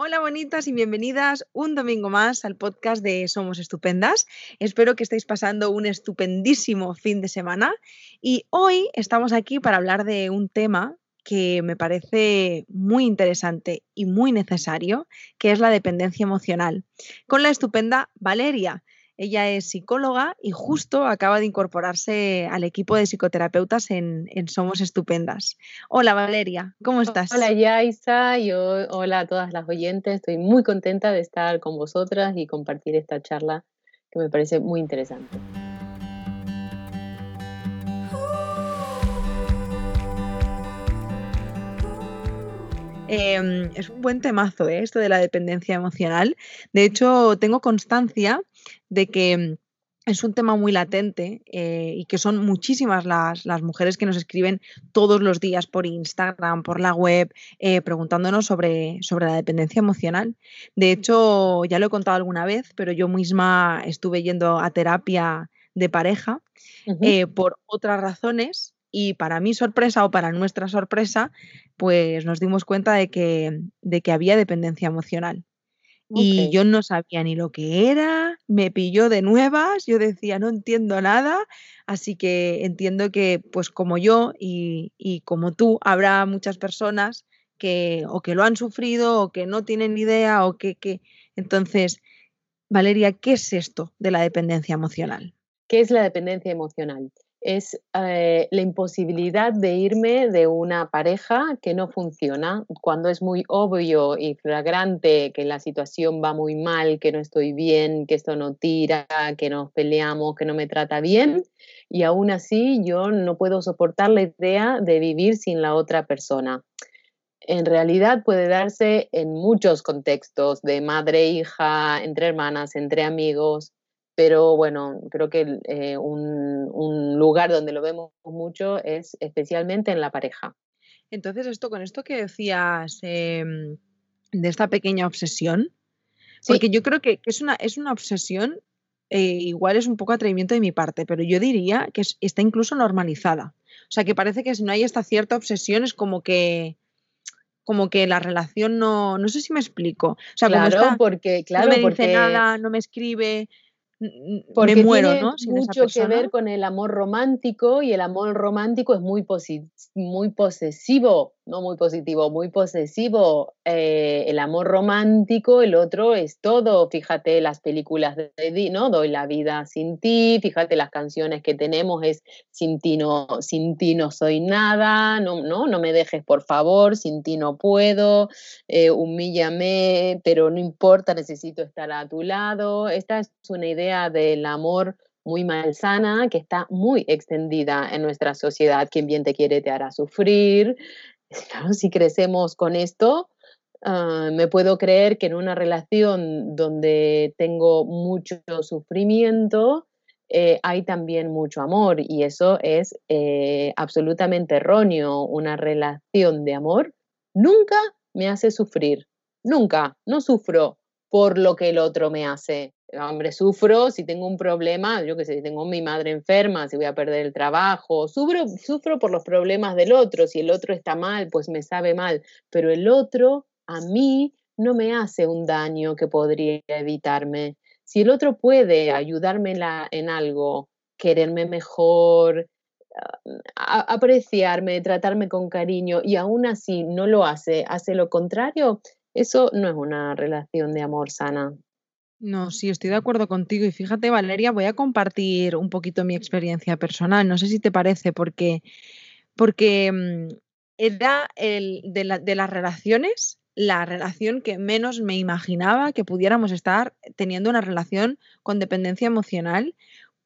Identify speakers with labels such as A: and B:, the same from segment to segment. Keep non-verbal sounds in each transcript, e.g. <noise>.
A: Hola bonitas y bienvenidas un domingo más al podcast de Somos Estupendas. Espero que estéis pasando un estupendísimo fin de semana y hoy estamos aquí para hablar de un tema que me parece muy interesante y muy necesario, que es la dependencia emocional, con la estupenda Valeria. Ella es psicóloga y justo acaba de incorporarse al equipo de psicoterapeutas en, Somos Estupendas. Hola Valeria, ¿cómo estás?
B: Hola Yaisa y hola a todas las oyentes. Estoy muy contenta de estar con vosotras y compartir esta charla que me parece muy interesante.
A: Em, es un buen temazo ¿eh? esto de la dependencia emocional. De hecho, tengo constancia de que mm, es un tema muy latente eh, y que son muchísimas las, mujeres que nos escriben todos los días por Instagram, por la web, eh, preguntándonos sobre, sobre la dependencia emocional. De hecho, ya lo he contado alguna vez, pero yo misma estuve yendo a terapia de pareja eh, por otras razones y para mi sorpresa o para nuestra sorpresa, pues nos dimos cuenta de que, de que había dependencia emocional. Y yo no sabía ni lo que era, me pilló de nuevas, yo decía, no entiendo nada, así que entiendo que, pues como yo y, como tú, habrá muchas personas que o que lo han sufrido o que no tienen idea o que, que... Entonces, Valeria, ¿qué es esto de la dependencia emocional?
B: ¿Qué es la dependencia emocional? Es eh, la imposibilidad de irme de una pareja que no funciona, cuando es muy obvio y flagrante que la situación va muy mal, que no estoy bien, que esto no tira, que nos peleamos, que no me trata bien, y aún así yo no puedo soportar la idea de vivir sin la otra persona. En realidad puede darse en muchos contextos, de madre, hija, entre hermanas, entre amigos, pero bueno, creo que eh, un, lugar donde lo vemos mucho es especialmente en la pareja.
A: Entonces, esto con esto que decías em, de esta pequeña obsesión, porque yo creo que, es, una, es una obsesión, eh, igual es un poco atrevimiento de mi parte, pero yo diría que está incluso normalizada. O sea, que parece que si no hay esta cierta obsesión es como que como que la relación no, no sé si me explico. O sea,
B: claro, porque claro,
A: no me
B: dice
A: nada, no me escribe,
B: porque me muero, tiene mucho que ver con el amor romántico y el amor romántico es muy, muy posesivo, no muy positivo, muy posesivo. Eh, el amor romántico, el otro es todo. Fíjate las películas de ¿no? Doy la vida sin ti, fíjate las canciones que tenemos, es sin ti no, sin ti no soy nada, no, no, no me dejes por favor, sin ti no puedo, eh, humíllame, pero no importa, necesito estar a tu lado. Esta es una idea del amor muy malsana que está muy extendida en nuestra sociedad. Quien bien te quiere te hará sufrir. <laughs> si crecemos con esto, ah, me puedo creer que en una relación donde tengo mucho sufrimiento, eh, hay también mucho amor y eso es eh, absolutamente erróneo. Una relación de amor nunca me hace sufrir, nunca, no sufro por lo que el otro me hace hombre, sufro si tengo un problema, yo qué sé, si tengo mi madre enferma, si voy a perder el trabajo, sufro, sufro por los problemas del otro, si el otro está mal, pues me sabe mal, pero el otro a mí no me hace un daño que podría evitarme. Si el otro puede ayudarme en, algo, quererme mejor, apreciarme, tratarme con cariño y aún así no lo hace, hace lo contrario, eso no es una relación de amor sana.
A: No, sí, estoy de acuerdo contigo. Y fíjate, Valeria, voy a compartir un poquito mi experiencia personal. No sé si te parece, porque, porque mm, era el, de, de las relaciones la relación que menos me imaginaba que pudiéramos estar teniendo una relación con dependencia emocional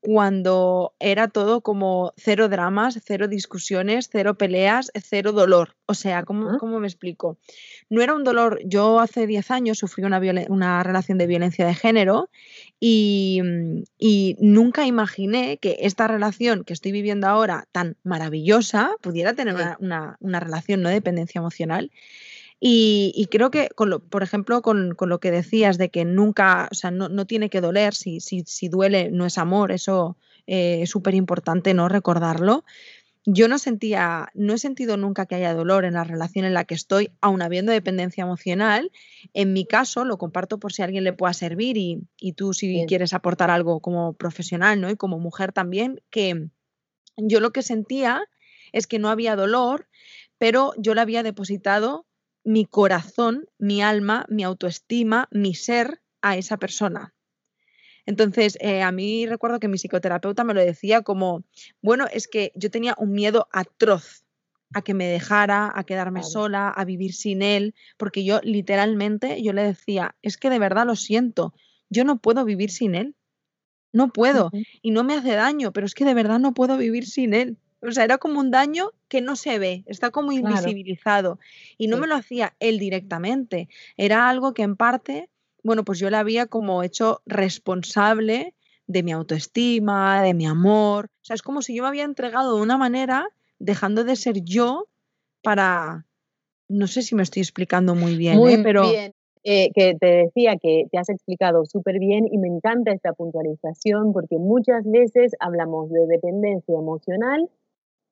A: cuando era todo como cero dramas, cero discusiones, cero peleas, cero dolor. O sea, ¿cómo, ¿cómo me explico? No era un dolor, yo hace 10 años sufrí una, una relación de violencia de género y, y, nunca imaginé que esta relación que estoy viviendo ahora tan maravillosa pudiera tener una, una, una relación no de dependencia emocional. Y, creo que, por ejemplo, con, lo que decías de que nunca, o sea, no, tiene que doler, si, si, si, duele no es amor, eso eh, es súper importante no recordarlo. yo no sentía, no he sentido nunca que haya dolor en la relación en la que estoy, aun habiendo dependencia emocional. En mi caso, lo comparto por si a alguien le pueda servir y, tú si quieres aportar algo como profesional, ¿no? Y como mujer también, que yo lo que sentía es que no había dolor, pero yo le había depositado mi corazón, mi alma, mi autoestima, mi ser a esa persona. Entonces, eh, a mí recuerdo que mi psicoterapeuta me lo decía como, bueno, es que yo tenía un miedo atroz a que me dejara, a quedarme sola, a vivir sin él, porque yo literalmente, yo le decía, es que de verdad lo siento, yo no puedo vivir sin él, no puedo, y no me hace daño, pero es que de verdad no puedo vivir sin él. O sea, era como un daño que no se ve, está como invisibilizado. Y no me lo hacía él directamente, era algo que en parte bueno, pues yo la había como hecho responsable de mi autoestima, de mi amor. O sea, es como si yo me había entregado de una manera, dejando de ser yo para... No sé si me estoy explicando muy bien,
B: muy
A: ¿eh? pero...
B: Bien. Eh, que te decía que te has explicado súper bien y me encanta esta puntualización porque muchas veces hablamos de dependencia emocional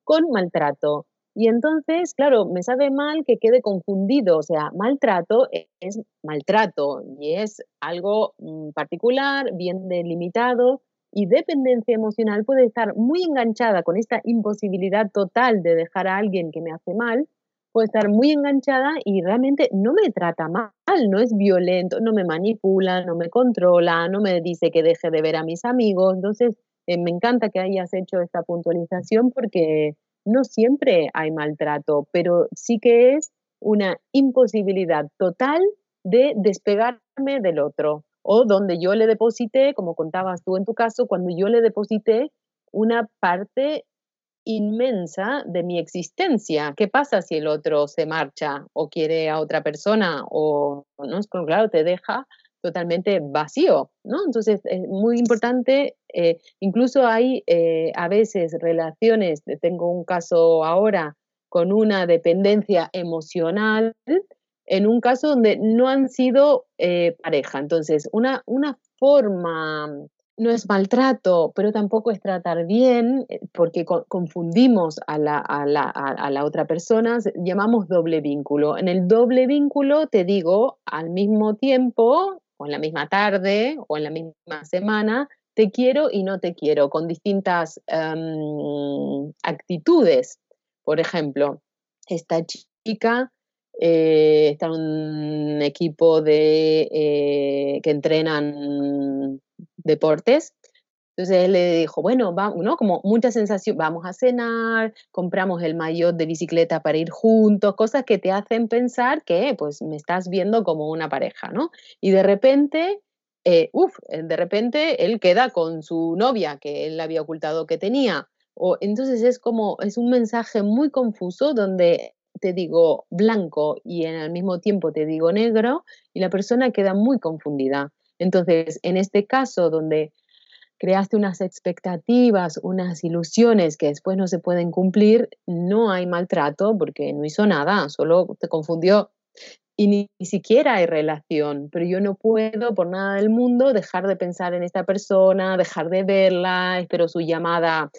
B: con maltrato. Y entonces, claro, me sabe mal que quede confundido, o sea, maltrato e-, es maltrato y es algo mm, particular, bien delimitado, y dependencia emocional puede estar muy enganchada con esta imposibilidad total de dejar a alguien que me hace mal, puede estar muy enganchada y realmente no me trata mal, no es violento, no me manipula, no me controla, no me dice que deje de ver a mis amigos. Entonces, eh, me encanta que hayas hecho esta puntualización porque no siempre hay maltrato, pero sí que es una imposibilidad total de despegarme del otro. O donde yo le deposité, como contabas tú en tu caso, cuando yo le deposité una parte inmensa de mi existencia. ¿Qué pasa si el otro se marcha o quiere a otra persona o no? Claro, te deja totalmente vacío, ¿no? Entonces es muy importante, eh, incluso hay eh, a veces relaciones, tengo un caso ahora con una dependencia emocional, en un caso donde no han sido eh, pareja. Entonces, una, una forma, no es maltrato, pero tampoco es tratar bien, porque confundimos a la, a, la, a la, otra persona, llamamos doble vínculo. En el doble vínculo, te digo, al mismo tiempo, o en la misma tarde o en la misma semana, te quiero y no te quiero, con distintas em, actitudes. Por ejemplo, esta chica eh, está en un equipo de, eh, que entrenan deportes entonces él le dijo, bueno, vamos, ¿no? Como mucha sensación, vamos a cenar, compramos el maillot de bicicleta para ir juntos, cosas que te hacen pensar que pues me estás viendo como una pareja, ¿no? Y de repente, eh, uff, de repente él queda con su novia que él había ocultado que tenía. O, entonces es como, es un mensaje muy confuso donde te digo blanco y en al mismo tiempo te digo negro y la persona queda muy confundida. Entonces, en este caso donde creaste unas expectativas, unas ilusiones que después no se pueden cumplir, no hay maltrato porque no hizo nada, solo te confundió. Y ni, siquiera hay relación, pero yo no puedo por nada del mundo dejar de pensar en esta persona, dejar de verla, espero su llamada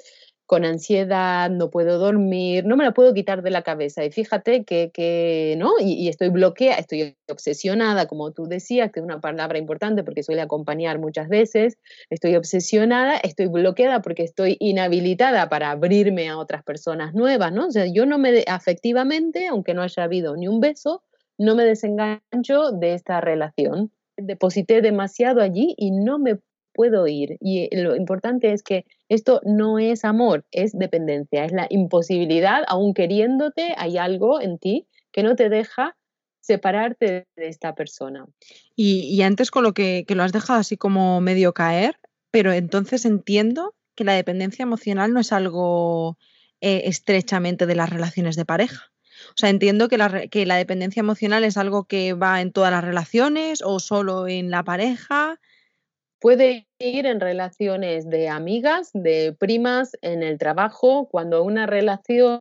B: con ansiedad, no puedo dormir, no me la puedo quitar de la cabeza. Y fíjate que, ¿no? Y, estoy bloqueada, estoy obsesionada, como tú decías, que es una palabra importante porque suele acompañar muchas veces. Estoy obsesionada, estoy bloqueada porque estoy inhabilitada para abrirme a otras personas nuevas, ¿no? O sea, yo no me, afectivamente, aunque no haya habido ni un beso, no me desengancho de esta relación. Deposité demasiado allí y no me puedo ir. Y lo importante es que esto no es amor, es dependencia, es la imposibilidad, aún queriéndote, hay algo en ti que no te deja separarte de esta persona.
A: Y, antes con lo que, lo has dejado así como medio caer, pero entonces entiendo que la dependencia emocional no es algo eh, estrechamente de las relaciones de pareja. O sea, entiendo que la, que la dependencia emocional es algo que va en todas las relaciones o solo en la pareja.
B: Puede ir en relaciones de amigas, de primas, en el trabajo, cuando una relación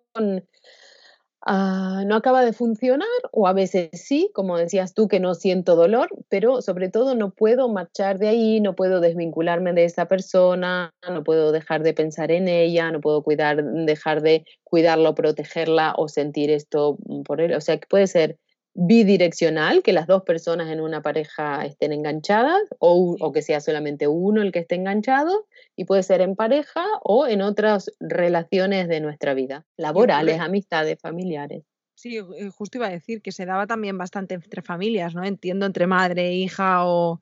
B: Ah, no acaba de funcionar o a veces sí, como decías tú, que no siento dolor, pero sobre todo no puedo marchar de ahí, no puedo desvincularme de esa persona, no puedo dejar de pensar en ella, no puedo dejar de cuidarla protegerla o sentir esto por él. O sea, que puede ser bidireccional, que las dos personas en una pareja estén enganchadas o, o, que sea solamente uno el que esté enganchado y puede ser en pareja o en otras relaciones de nuestra vida, laborales, amistades, familiares.
A: Sí, eh, justo iba a decir que se daba también bastante entre familias, ¿no? Entiendo entre madre, hija o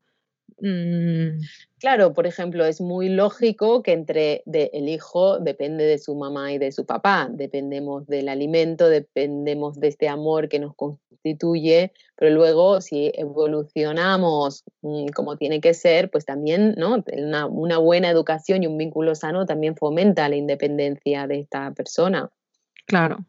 B: Mm. Claro, por ejemplo, es muy lógico que entre el hijo depende de su mamá y de su papá, dependemos del alimento, dependemos de este amor que nos pero luego si evolucionamos mm, como tiene que ser, pues también ¿no? una, una buena educación y un vínculo sano también fomenta la independencia de esta persona.
A: Claro.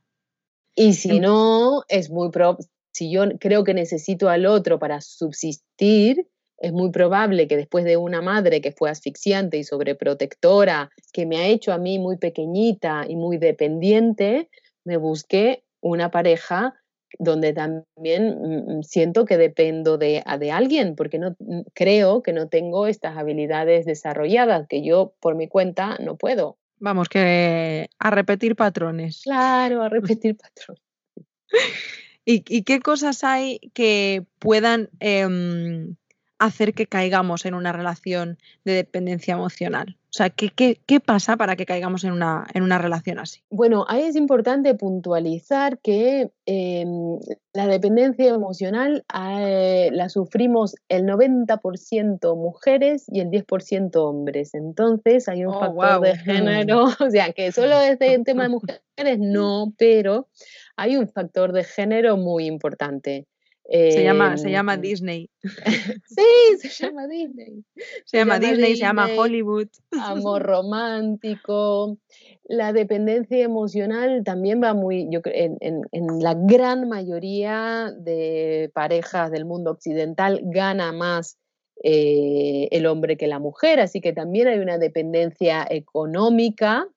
B: Y si em no, es muy pro si yo creo que necesito al otro para subsistir, es muy probable que después de una madre que fue asfixiante y sobreprotectora, que me ha hecho a mí muy pequeñita y muy dependiente, me busque una pareja donde también mm, mm, siento que dependo de, de alguien, porque no mm, creo que no tengo estas habilidades desarrolladas, que yo por mi cuenta no puedo.
A: Vamos, que a repetir patrones.
B: Claro, a repetir <laughs> patrones.
A: ¿Y, qué cosas hay que puedan em, hacer que caigamos en una relación de dependencia emocional? O sea, ¿qué, qué, pasa para que caigamos en una, en una, relación así?
B: Bueno, ahí es importante puntualizar que em, la dependencia emocional eh, la sufrimos el 90% mujeres y el 10% hombres. Entonces hay un oh, factor de <laughs> género, o sea, que solo desde el tema de mujeres no, pero hay un factor de género muy importante
A: se, llama, se llama em, Disney. <laughs> <laughs>
B: sí, se llama Disney.
A: Se, llama, Disney, se llama Hollywood.
B: Amor romántico. La dependencia emocional también va muy, yo creo, en, la gran mayoría de parejas del mundo occidental gana más eh, el hombre que la mujer, así que también hay una dependencia económica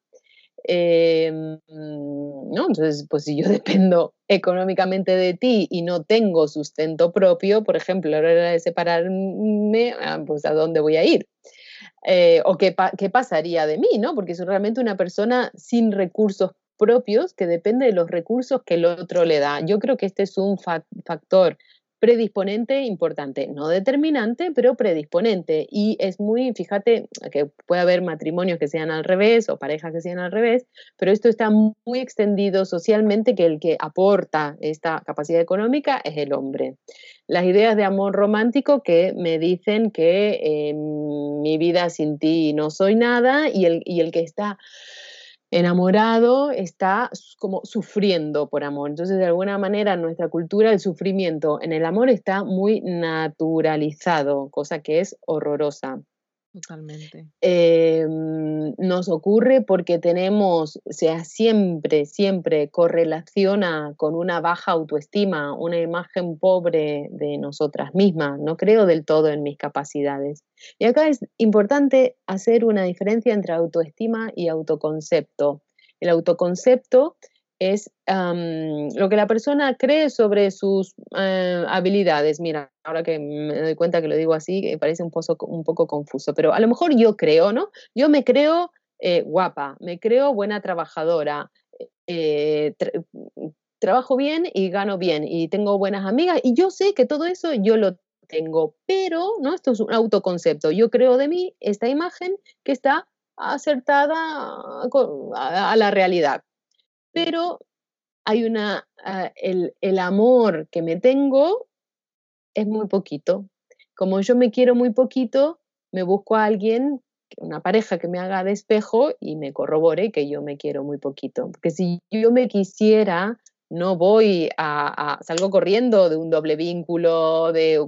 B: Em, ¿no? Entonces, pues si yo <laughs> dependo económicamente de ti y no tengo sustento propio, por ejemplo, a la hora de separarme, ah, pues a dónde voy a ir. Eh, o qué, qué, pasaría de mí, ¿no? Porque soy realmente una persona sin recursos propios que depende de los recursos que el otro le da. Yo creo que este es un factor predisponente importante, no determinante, pero predisponente. Y es muy, fíjate, que puede haber matrimonios que sean al revés o parejas que sean al revés, pero esto está muy extendido socialmente que el que aporta esta capacidad económica es el hombre. Las ideas de amor romántico que me dicen que em, mi vida sin ti no soy nada y el, y el que está enamorado está como sufriendo por amor. Entonces, de alguna manera, en nuestra cultura el sufrimiento en el amor está muy naturalizado, cosa que es horrorosa.
A: Totalmente.
B: Em, nos ocurre porque tenemos, o sea, siempre, siempre correlaciona con una baja autoestima, una imagen pobre de nosotras mismas. No creo del todo en mis capacidades. Y acá es importante hacer una diferencia entre autoestima y autoconcepto. El autoconcepto es lo que la persona cree sobre sus eh, habilidades. Mira, ahora que me doy cuenta que lo digo así, parece un, un poco confuso, pero a lo mejor yo creo, ¿no? Yo me creo eh, guapa, me creo buena trabajadora, eh, trabajo bien y gano bien y tengo buenas amigas y yo sé que todo eso yo lo tengo, pero, ¿no? Esto es un autoconcepto. Yo creo de mí esta imagen que está acertada a la realidad pero hay una, ah, el, el amor que me tengo es muy poquito. Como yo me quiero muy poquito, me busco a alguien, una pareja que me haga de espejo y me corrobore que yo me quiero muy poquito. Porque si yo me quisiera no voy a, salgo corriendo de un doble vínculo, de,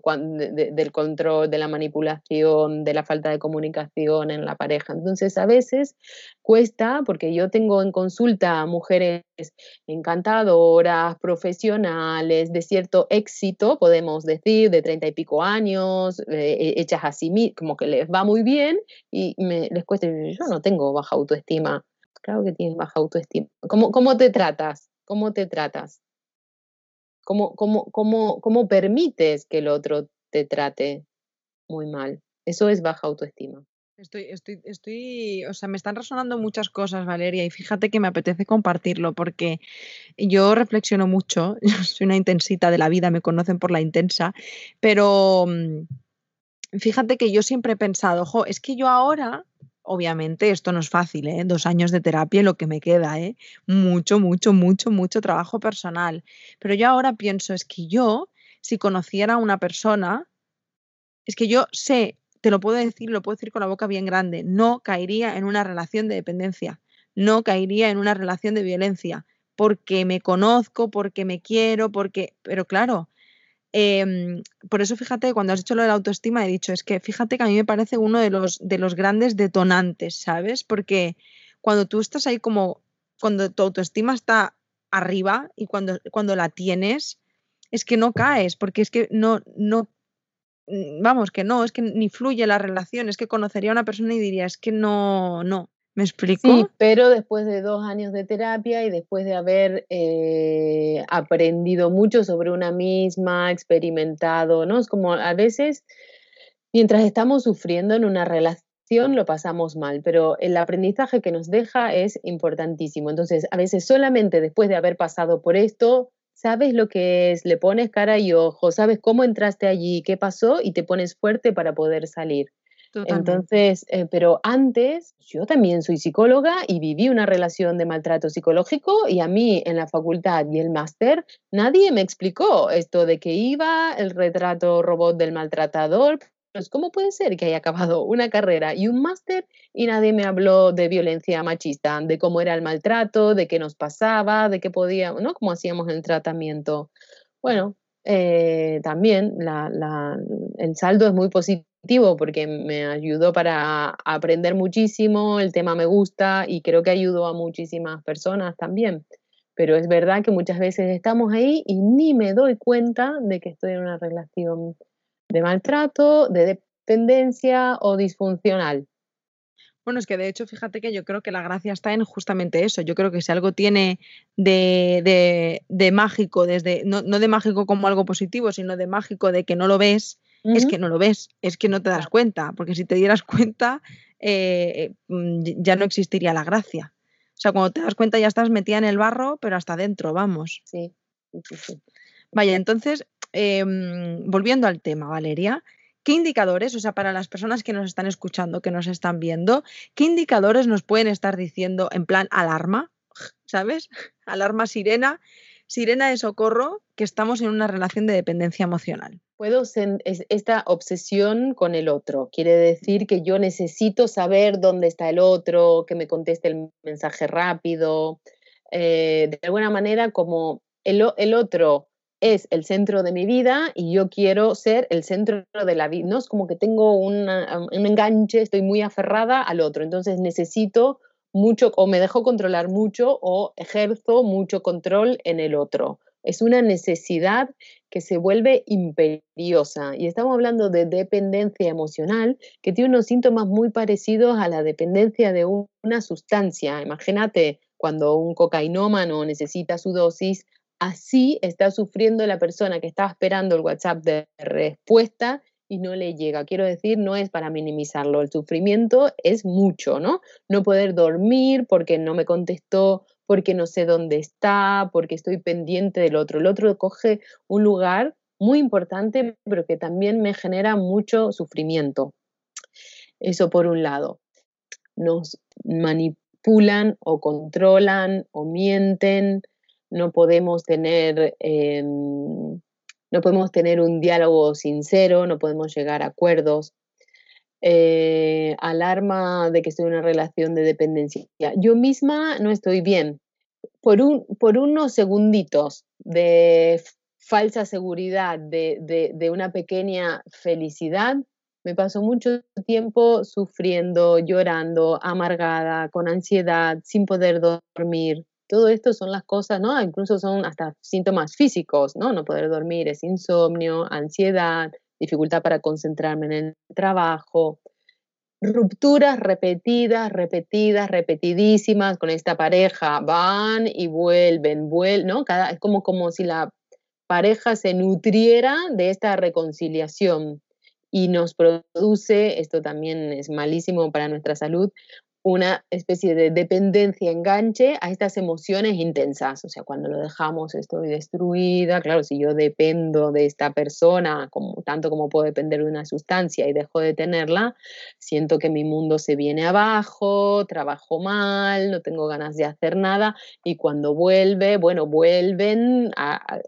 B: del control, de la manipulación, de la falta de comunicación en la pareja. Entonces, a veces cuesta, porque yo tengo en consulta mujeres encantadoras, profesionales, de cierto éxito, podemos decir, de treinta y pico años, eh, hechas así, como que les va muy bien y me, les cuesta, yo no tengo baja autoestima. Claro que tienes baja autoestima. ¿Cómo, cómo te tratas? ¿Cómo te tratas? ¿Cómo, cómo, cómo, cómo permites que el otro te trate muy mal? Eso es baja autoestima.
A: Estoy, estoy, estoy, o sea, me están resonando muchas cosas, Valeria, y fíjate que me apetece compartirlo porque yo reflexiono mucho, <laughs> yo soy una intensita de la vida, me conocen por la intensa, pero mm, fíjate que yo siempre he pensado, ojo, es que yo ahora, obviamente, esto no es fácil, ¿eh? Dos años de terapia y lo que me queda, ¿eh? Mucho, mucho, mucho, mucho trabajo personal. Pero yo ahora pienso, es que yo, si conociera a una persona, es que yo sé te lo puedo decir, lo puedo decir con la boca bien grande, no caería en una relación de dependencia, no caería en una relación de violencia, porque me conozco, porque me quiero, porque, pero claro, em, por eso fíjate, cuando has dicho lo de la autoestima, he dicho, es que fíjate que a mí me parece uno de los, de los grandes detonantes, ¿sabes? Porque cuando tú estás ahí como, cuando tu autoestima está arriba y cuando, cuando la tienes, es que no caes, porque es que no, no vamos, que no, es que ni fluye la relación, es que conocería a una persona y diría, es que no, no. ¿Me explico?
B: Sí, pero después de dos años de terapia y después de haber eh, aprendido mucho sobre una misma, experimentado, ¿no? Es como a veces, mientras estamos sufriendo en una relación, lo pasamos mal, pero el aprendizaje que nos deja es importantísimo. Entonces, a veces solamente después de haber pasado por esto, sabes lo que es, le pones cara y ojo, sabes cómo entraste allí, qué pasó y te pones fuerte para poder salir. Entonces, eh, pero antes, yo también soy psicóloga y viví una relación de maltrato psicológico y a mí en la facultad y el máster nadie me explicó esto de que iba el retrato robot del maltratador, pues, ¿cómo puede ser que haya acabado una carrera y un máster y nadie me habló de violencia machista, de cómo era el maltrato, de qué nos pasaba, de qué podía, ¿no? Cómo hacíamos el tratamiento. Bueno, eh, también el saldo es muy porque me ayudó para aprender muchísimo, el tema me gusta y creo que ayudó a muchísimas personas también. Pero es verdad que muchas veces estamos ahí y ni me doy cuenta de que estoy en una relación de maltrato, de dependencia o disfuncional.
A: Bueno, es que de hecho, fíjate que yo creo que la gracia está en justamente eso. Yo creo que si algo tiene de, de, mágico, desde, no, no, de mágico como algo positivo, sino de mágico de que no lo ves, es que no lo ves, es que no te das cuenta, porque si te dieras cuenta, eh, mm, ya no existiría la gracia. O sea, cuando te das cuenta ya estás metida en el barro, pero hasta adentro, vamos.
B: Sí, sí, sí.
A: Vaya, entonces, Em, volviendo al tema, Valeria, ¿qué indicadores, o sea, para las personas que nos están escuchando, que nos están viendo, qué indicadores nos pueden estar diciendo en plan alarma, ¿sabes? <laughs> Alarma sirena, sirena de socorro, que estamos en una relación de dependencia emocional.
B: Puedo esta obsesión con el otro. Quiere decir que yo necesito saber dónde está el otro, que me conteste el mensaje rápido. Eh, de alguna manera, como el, otro es el centro de mi vida y yo quiero ser el centro de la vida. No es como que tengo un enganche, estoy muy aferrada al otro, entonces necesito mucho o me dejo controlar mucho o ejerzo mucho control en el otro. Es una necesidad que se vuelve imperiosa y estamos hablando de dependencia emocional que tiene unos síntomas muy parecidos a la dependencia de una sustancia. Imagínate cuando un cocainómano necesita su dosis, Así está sufriendo la persona que estaba esperando el WhatsApp de respuesta y no le llega. Quiero decir, no es para minimizarlo, el sufrimiento es mucho, ¿no? No poder dormir porque no me contestó, porque no sé dónde está, porque estoy pendiente del otro. El otro coge un lugar muy importante, pero que también me genera mucho sufrimiento. Eso por un lado. Nos manipulan o controlan o mienten no podemos tener, em, no podemos tener un diálogo sincero, no podemos llegar a acuerdos. Eh, alarma de que estoy en una relación de dependencia. Yo misma no estoy bien. Por, un, por unos segunditos de falsa seguridad, de, de una pequeña felicidad, me paso mucho tiempo sufriendo, llorando, amargada, con ansiedad, sin poder dormir. Todo esto son las cosas, ¿no? Incluso son hasta síntomas físicos, ¿no? No poder dormir es insomnio, ansiedad, dificultad para concentrarme en el trabajo. rupturas repetidas, repetidas, repetidísimas con esta pareja, van y vuelven, vuelven, ¿no? Cada, es como, como si la pareja se nutriera de esta reconciliación y nos produce, esto también es malísimo para nuestra salud, una especie de dependencia, enganche a estas emociones intensas. O sea, cuando lo dejamos estoy destruida. Claro, si yo dependo de esta persona, como, tanto como puedo depender de una sustancia y dejo de tenerla, siento que mi mundo se viene abajo, trabajo mal, no tengo ganas de hacer nada y cuando vuelve, bueno, vuelven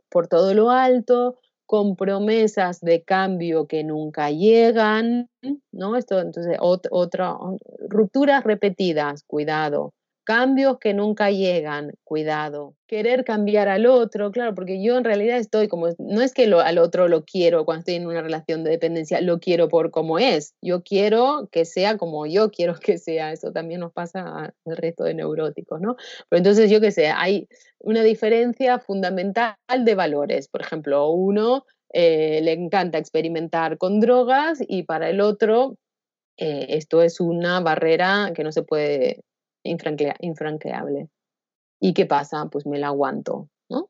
B: por todo lo alto, con promesas de cambio que nunca llegan, ¿no? Esto, entonces, otra, rupturas repetidas, cuidado cambios que nunca llegan, cuidado. Querer cambiar al otro, claro, porque yo en realidad estoy como, no es que lo, al otro lo quiero cuando estoy en una relación de dependencia, lo quiero por como es, yo quiero que sea como yo quiero que sea, eso también nos pasa al resto de neuróticos, ¿no? Pero entonces yo qué sé, hay una diferencia fundamental de valores, por ejemplo, uno eh, le encanta experimentar con drogas y para el otro eh, esto es una barrera que no se puede infranqueable. ¿Y qué pasa? Pues me la aguanto, ¿no?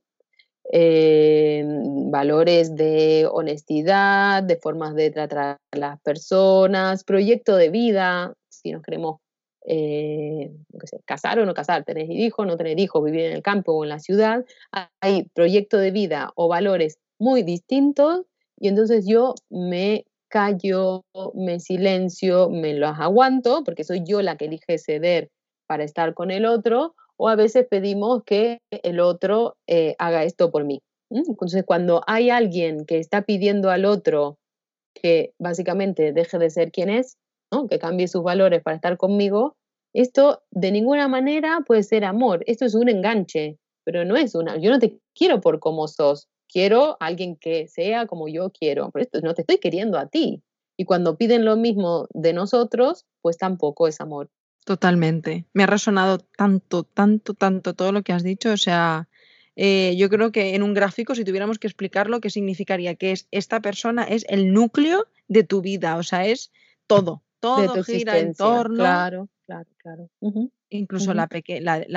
B: Eh, valores de honestidad, de formas de tratar a las personas, proyecto de vida, si nos queremos eh, casar o no casar, tener hijos, no tener hijos, vivir en el campo o en la ciudad, hay proyecto de vida o valores muy distintos y entonces yo me callo, me silencio, me los aguanto, porque soy yo la que elige ceder para estar con el otro, o a veces pedimos que el otro eh, haga esto por mí. Entonces, cuando hay alguien que está pidiendo al otro que básicamente deje de ser quien es, que cambie sus valores para estar conmigo, esto de ninguna manera puede ser amor, esto es un enganche, pero no es una, yo no te quiero por como sos, quiero alguien que sea como yo quiero, pero esto no te estoy queriendo a ti. Y cuando piden lo mismo de nosotros, pues tampoco es amor.
A: Totalmente. Me ha resonado tanto, tanto, tanto todo lo que has dicho. O sea, eh, yo creo que en un gráfico, si tuviéramos que explicarlo, ¿qué significaría? Que es esta persona es el núcleo de tu vida, o sea, es todo. Todo gira en torno.
B: Claro, claro, claro.
A: Incluso la,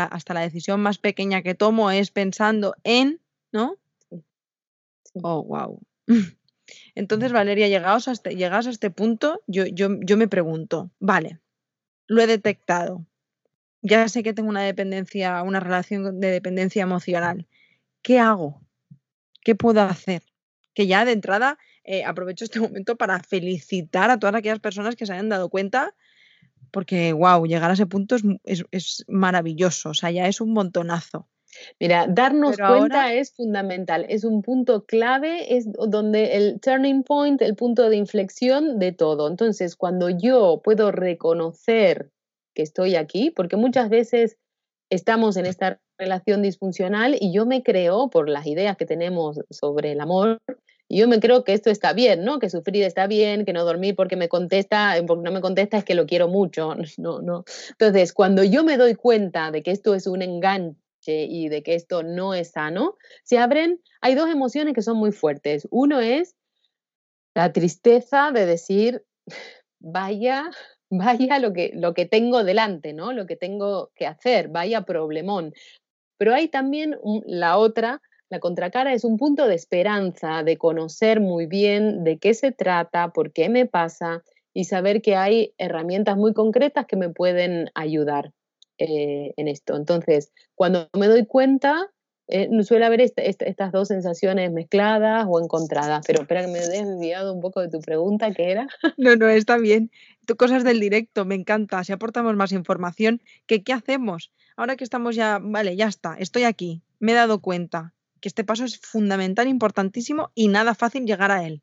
A: hasta la decisión más pequeña que tomo es pensando en, ¿no? Oh, wow. Entonces, Valeria, llegados a este, llegados a este punto, yo, yo, yo me pregunto, vale, lo he detectado. Ya sé que tengo una dependencia, una relación de dependencia emocional. ¿Qué hago? ¿Qué puedo hacer? Que ya de entrada eh, aprovecho este momento para felicitar a todas aquellas personas que se hayan dado cuenta, porque, wow, llegar a ese punto es, maravilloso, o sea, ya es un montonazo.
B: Mira, darnos cuenta es fundamental, es un punto clave, es donde el turning point, el punto de inflexión de todo. Entonces, cuando yo puedo reconocer que estoy aquí, porque muchas veces estamos en esta relación disfuncional y yo me creo, por las ideas que tenemos sobre el amor, y yo me creo que esto está bien, ¿no? Que sufrir está bien, que no dormir porque me contesta, porque no me contesta es que lo quiero mucho, <laughs> no, no. Entonces, cuando yo me doy cuenta de que esto es un enganche y de que esto no es sano, se abren, hay dos emociones que son muy fuertes. Uno es la tristeza de decir, vaya, <laughs> vaya lo que, lo que tengo delante, ¿no? Lo que tengo que hacer, vaya problemón. Pero hay también la otra, la contracara es un punto de esperanza, de conocer muy bien de qué se trata, por qué me pasa y saber que hay herramientas muy concretas que me pueden ayudar. Eh, en esto. Entonces, cuando me doy cuenta, eh, suele haber estas dos sensaciones mezcladas o encontradas, pero espera que me he desviado un poco de tu pregunta, ¿qué era? <laughs>
A: No, no, está bien. Tú, cosas del directo, me encanta. Si aportamos más información, ¿qué, ¿qué hacemos? Ahora que estamos ya, vale, ya está, estoy aquí, me he dado cuenta que este paso es fundamental, importantísimo y nada fácil llegar a él.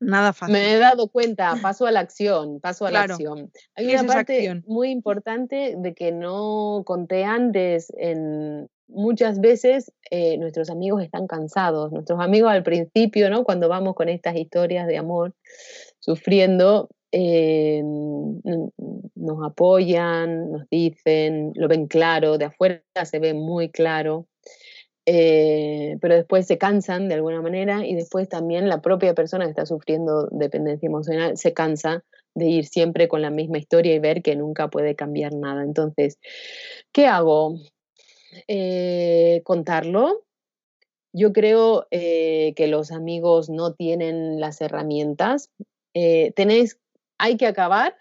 A: Nada fácil.
B: Me he dado cuenta, paso a la acción, paso a la acción. Hay una parte muy importante de que no conté antes, en muchas veces eh, nuestros amigos están cansados, nuestros amigos al principio, ¿no? Cuando vamos con estas historias de amor, sufriendo, eh, nos apoyan, nos dicen, lo ven claro, de afuera se ve muy claro. Eh, pero después se cansan de alguna manera y después también la propia persona que está sufriendo dependencia emocional se cansa de ir siempre con la misma historia y ver que nunca puede cambiar nada. Entonces, ¿qué hago? Eh, contarlo. Yo creo eh, que los amigos no tienen las herramientas. tenéis, hay que acabar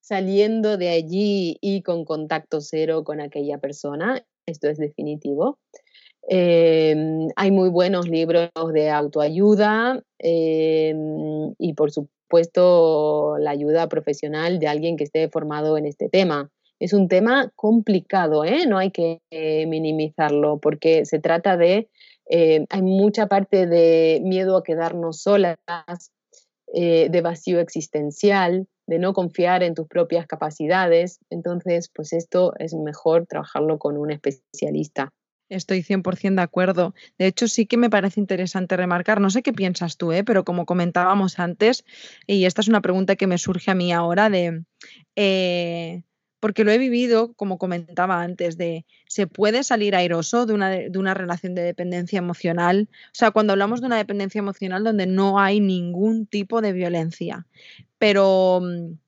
B: saliendo de allí y con contacto cero con aquella persona. Esto es definitivo. Em, hay muy buenos libros de autoayuda em, y por supuesto la ayuda profesional de alguien que esté formado en este tema. Es un tema complicado, ¿eh? no hay que eh, minimizarlo porque se trata de, eh, hay mucha parte de miedo a quedarnos solas, de vacío existencial, de no confiar en tus propias capacidades. Entonces, pues esto es mejor trabajarlo con un especialista.
A: Estoy 100% de acuerdo. De hecho, sí que me parece interesante remarcar, no sé qué piensas tú, ¿eh? pero como comentábamos antes, y esta es una pregunta que me surge a mí ahora de, eh, porque lo he vivido, como comentaba antes, de, ¿se puede salir airoso de una, de una relación de dependencia emocional? O sea, cuando hablamos de una dependencia emocional donde no hay ningún tipo de violencia, pero mm,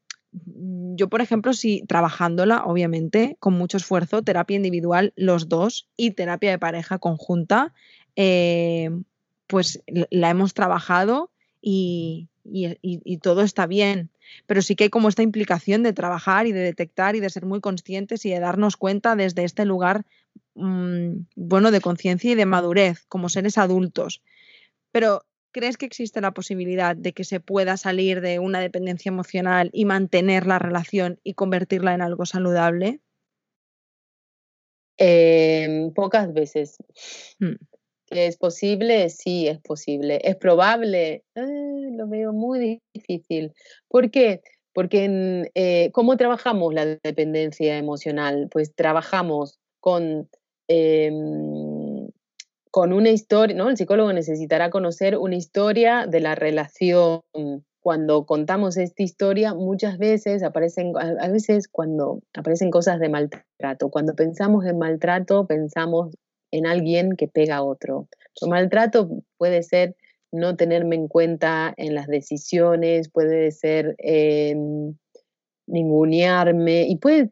A: yo, por ejemplo, si trabajándola, obviamente, con mucho esfuerzo, terapia individual, los dos, y terapia de pareja conjunta, eh, pues la hemos trabajado y, todo está bien. Pero sí que hay como esta implicación de trabajar y de detectar y de ser muy conscientes y de darnos cuenta desde este lugar, mm, bueno, de conciencia y de madurez, como seres adultos. Pero ¿Crees que existe la posibilidad de que se pueda salir de una dependencia emocional y mantener la relación y convertirla en algo saludable?
B: Em, pocas veces. Hmm. ¿Es posible? Sí, es posible. ¿Es probable? Eh, lo veo muy difícil. ¿Por qué? Porque eh, ¿cómo trabajamos la dependencia emocional? Pues trabajamos con em, con una historia, ¿no? El psicólogo necesitará conocer una historia de la relación. Cuando contamos esta historia, muchas veces aparecen, a veces cuando aparecen cosas de maltrato. Cuando pensamos en maltrato, pensamos en alguien que pega a otro. El maltrato puede ser no tenerme en cuenta en las decisiones, puede ser eh, ningunearme y puede,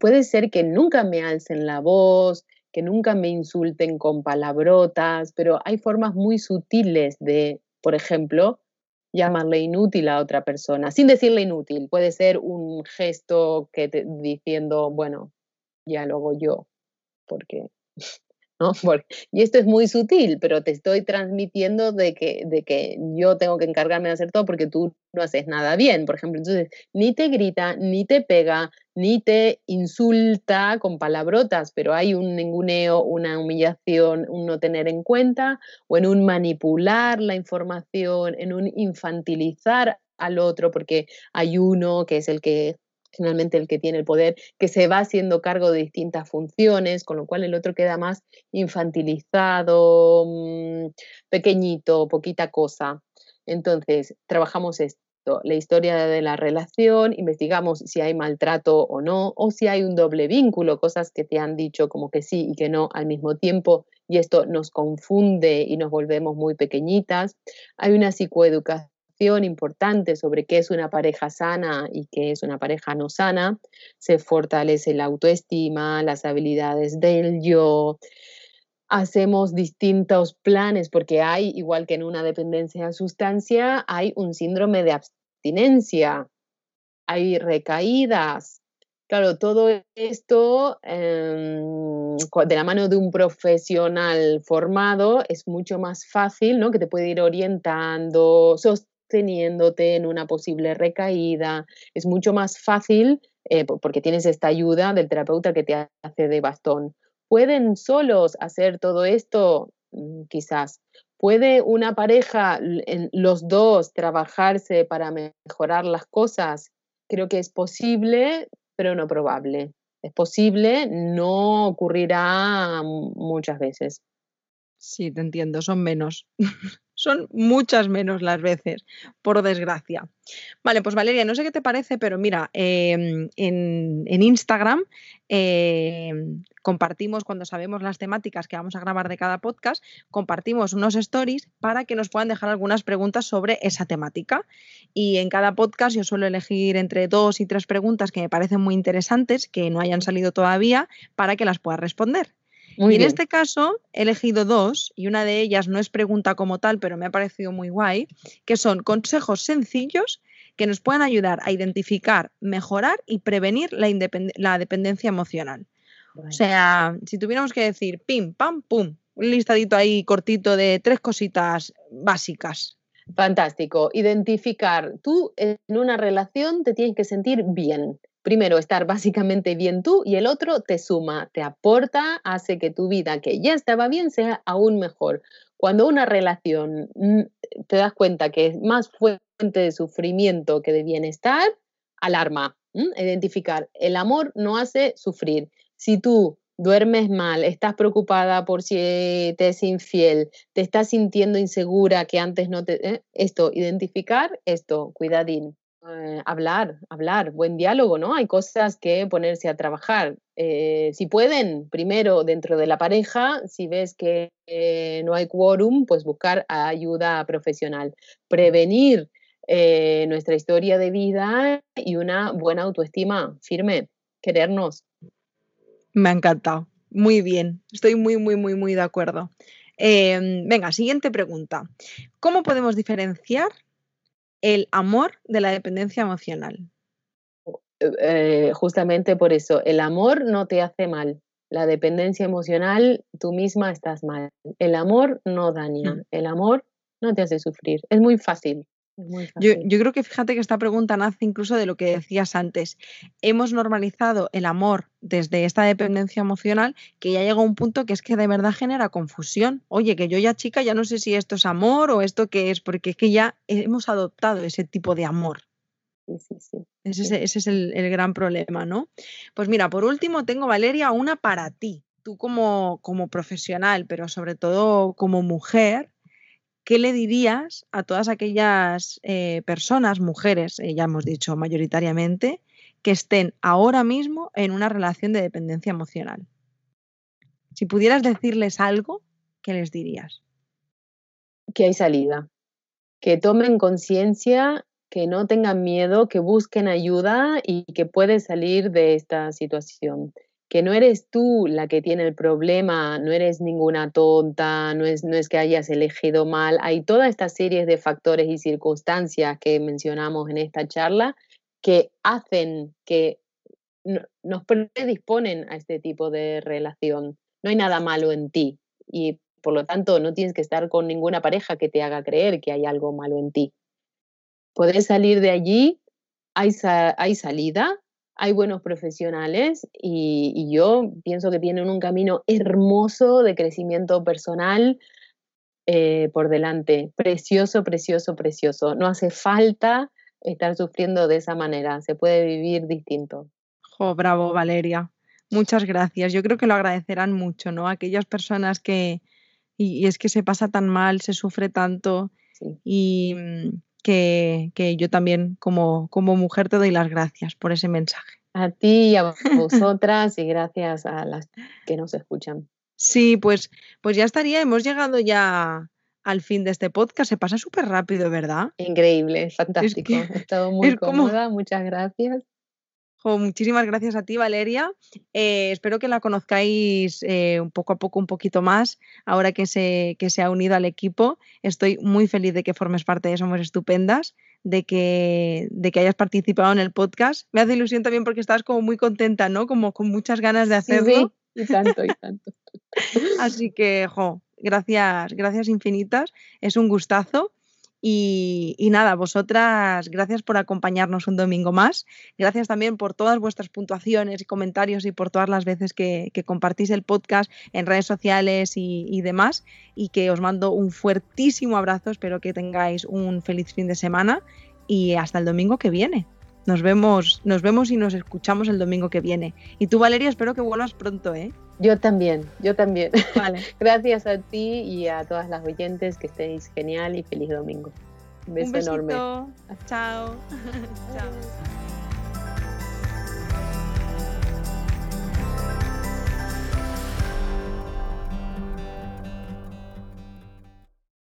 B: puede ser que nunca me alcen la voz, que nunca me insulten con palabrotas, pero hay formas muy sutiles de, por ejemplo, llamarle inútil a otra persona, sin decirle inútil. Puede ser un gesto que te, diciendo, bueno, ya lo hago yo, porque <laughs> y esto es muy sutil, pero te estoy transmitiendo de que, de que yo tengo que encargarme de hacer todo porque tú no haces nada bien, por ejemplo. Entonces, ni te grita, ni te pega, ni te insulta con palabrotas, pero hay un ninguneo, una humillación, un no tener en cuenta, o en un manipular la información, en un infantilizar al otro, porque hay uno que es el que finalmente el que tiene el poder, que se va haciendo cargo de distintas funciones, con lo cual el otro queda más infantilizado, mm, pequeñito, poquita cosa. Entonces, trabajamos esto, la historia de la relación, investigamos si hay maltrato o no, o si hay un doble vínculo, cosas que te han dicho como que sí y que no al mismo tiempo, y esto nos confunde y nos volvemos muy pequeñitas. Hay una psicoeducación importante sobre qué es una pareja sana y qué es una pareja no sana, se fortalece la autoestima, las habilidades del yo, hacemos distintos planes porque hay, igual que en una dependencia de sustancia, hay un síndrome de abstinencia, hay recaídas. Claro, todo esto em, de la mano de un profesional formado es mucho más fácil, ¿no? Que te puede ir orientando, teniéndote en una posible recaída. Es mucho más fácil eh, porque tienes esta ayuda del terapeuta que te hace de bastón. ¿Pueden solos hacer todo esto? Mm, quizás. ¿Puede una pareja, los dos, trabajarse para mejorar las cosas? Creo que es posible, pero no probable. Es posible, no ocurrirá muchas veces.
A: Sí, te entiendo, son menos. <laughs> son muchas menos las veces, por desgracia. Vale, pues Valeria, no sé qué te parece, pero mira, em, en, Instagram em, compartimos cuando sabemos las temáticas que vamos a grabar de cada podcast, compartimos unos stories para que nos puedan dejar algunas preguntas sobre esa temática. Y en cada podcast yo suelo elegir entre dos y tres preguntas que me parecen muy interesantes, que no hayan salido todavía, para que las pueda responder y en este caso he elegido dos, y una de ellas no es pregunta como tal, pero me ha parecido muy guay, que son consejos sencillos que nos puedan ayudar a identificar, mejorar y prevenir la, dependencia emocional. O sea, si tuviéramos que decir pim, pam, pum, un listadito ahí cortito de tres cositas básicas.
B: Fantástico. Identificar. Tú en una relación te tienes que sentir bien primero estar básicamente bien tú y el otro te suma, te aporta, hace que tu vida que ya estaba bien sea aún mejor. Cuando una relación mm, te das cuenta que es más fuente de sufrimiento que de bienestar, alarma, identificar. El amor no hace sufrir. Si tú duermes mal, estás preocupada por si te es infiel, te estás sintiendo insegura que antes no te... ¿eh? Esto, identificar esto, cuidadín. Eh, hablar, hablar, buen diálogo, ¿no? Hay cosas que ponerse a trabajar. Eh, si pueden, primero dentro de la pareja, si ves que eh, no hay quórum, pues buscar ayuda profesional. Prevenir nuestra historia de vida y una buena autoestima firme, querernos.
A: Me ha encantado. Muy bien. Estoy muy, muy, muy, muy de acuerdo. Em, venga, siguiente pregunta. ¿Cómo podemos diferenciar el amor de la dependencia emocional.
B: Eh, justamente por eso, el amor no te hace mal. La dependencia emocional, tú misma estás mal. El amor no daña, mm. el amor no te hace sufrir. Es muy fácil.
A: Yo, creo que fíjate que esta pregunta nace incluso de lo que decías antes. Hemos normalizado el amor desde esta dependencia emocional que ya llega a un punto que es que de verdad genera confusión. Oye, que yo ya chica ya no sé si esto es amor o esto qué es, porque es que ya hemos adoptado ese tipo de amor.
B: Sí, sí, sí.
A: Ese, es el, el, gran problema, ¿no? Pues mira, por último tengo, Valeria, una para ti. Tú como, como profesional, pero sobre todo como mujer, ¿qué le dirías a todas aquellas eh, personas, mujeres, eh, ya hemos dicho mayoritariamente, que estén ahora mismo en una relación de dependencia emocional? Si pudieras decirles algo, ¿qué les dirías?
B: Que hay salida, que tomen conciencia, que no tengan miedo, que busquen ayuda y que pueden salir de esta situación que no eres tú la que tiene el problema, no eres ninguna tonta, no es, no es que hayas elegido mal, hay toda esta serie de factores y circunstancias que mencionamos en esta charla que hacen que nos predisponen a este tipo de relación. No hay nada malo en ti y por lo tanto no tienes que estar con ninguna pareja que te haga creer que hay algo malo en ti. Puedes salir de allí, hay, hay salida, hay buenos profesionales y, yo pienso que tienen un camino hermoso de crecimiento personal eh, por delante. Precioso, precioso, precioso. No hace falta estar sufriendo de esa manera, se puede vivir distinto.
A: Jo, bravo, Valeria. Muchas gracias. Yo creo que lo agradecerán mucho, ¿no? Aquellas personas que, y, es que se pasa tan mal, se sufre tanto y, mm, que, yo también como, como mujer te doy las gracias por ese mensaje.
B: A ti y a vosotras y gracias a las que nos escuchan.
A: Sí, pues, pues ya estaría, hemos llegado ya al fin de este podcast. Se pasa súper rápido, ¿verdad?
B: Increíble, fantástico. He estado <laughs> muy cómoda, muchas gracias
A: muchísimas gracias a ti, Valeria. Eh, espero que la conozcáis eh, un poco a poco, un poquito más, ahora que se, que se ha unido al equipo. Estoy muy feliz de que formes parte de Somos Estupendas, de que, de que hayas participado en el podcast. Me hace ilusión también porque estás como muy contenta, ¿no? Como con muchas ganas de hacerlo.
B: Sí, y tanto, y tanto. <laughs>
A: Así que, jo, gracias, gracias infinitas. Es un gustazo. Y, nada, vosotras, gracias por acompañarnos un domingo más. Gracias también por todas vuestras puntuaciones y comentarios y por todas las veces que, compartís el podcast en redes sociales y, demás. Y que os mando un fuertísimo abrazo. Espero que tengáis un feliz fin de semana y hasta el domingo que viene. Nos vemos, nos vemos y nos escuchamos el domingo que viene. Y tú, Valeria, espero que vuelvas pronto, ¿eh?
B: Yo también, yo también. Vale. <laughs> Gracias a ti y a todas las oyentes, que estéis genial y feliz domingo.
A: Un beso enorme. Chao. <laughs> Chao.